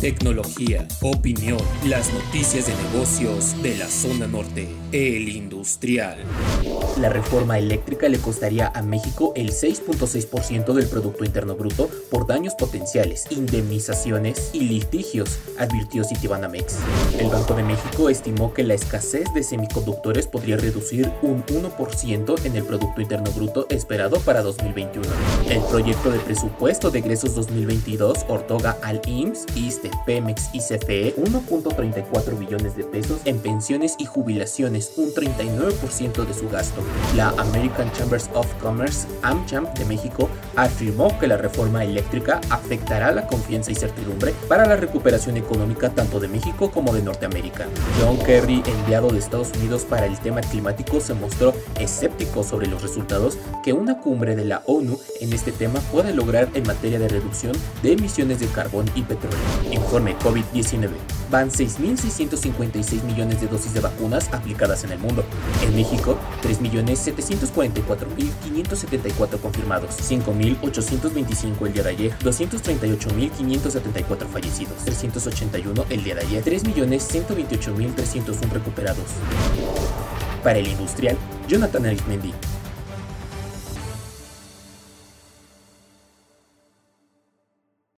tecnología, opinión, las noticias de negocios de la zona norte, el industrial. La reforma eléctrica le costaría a México el 6.6% del Producto Interno Bruto por daños potenciales, indemnizaciones y litigios, advirtió Citibanamex. El Banco de México estimó que la escasez de semiconductores podría reducir un 1% en el Producto Interno Bruto esperado para 2021. El proyecto de presupuesto de egresos 2022 otorga al IMSS, ISTE, Pemex y CFE 1.34 billones de pesos en pensiones y jubilaciones, un 39% de su gasto. La American Chambers of Commerce, AmCham de México, afirmó que la reforma eléctrica afectará la confianza y certidumbre para la recuperación económica tanto de México como de Norteamérica. John Kerry, enviado de Estados Unidos para el tema climático, se mostró escéptico sobre los resultados que una cumbre de la ONU en este tema puede lograr en materia de reducción de emisiones de carbón y petróleo. Informe COVID-19. Van 6.656 millones de dosis de vacunas aplicadas en el mundo. En México, 3.744.574 confirmados, 5.825 el día de ayer, 238.574 fallecidos, 381 el día de ayer, 3.128.301 recuperados. Para el industrial, Jonathan Arismendi,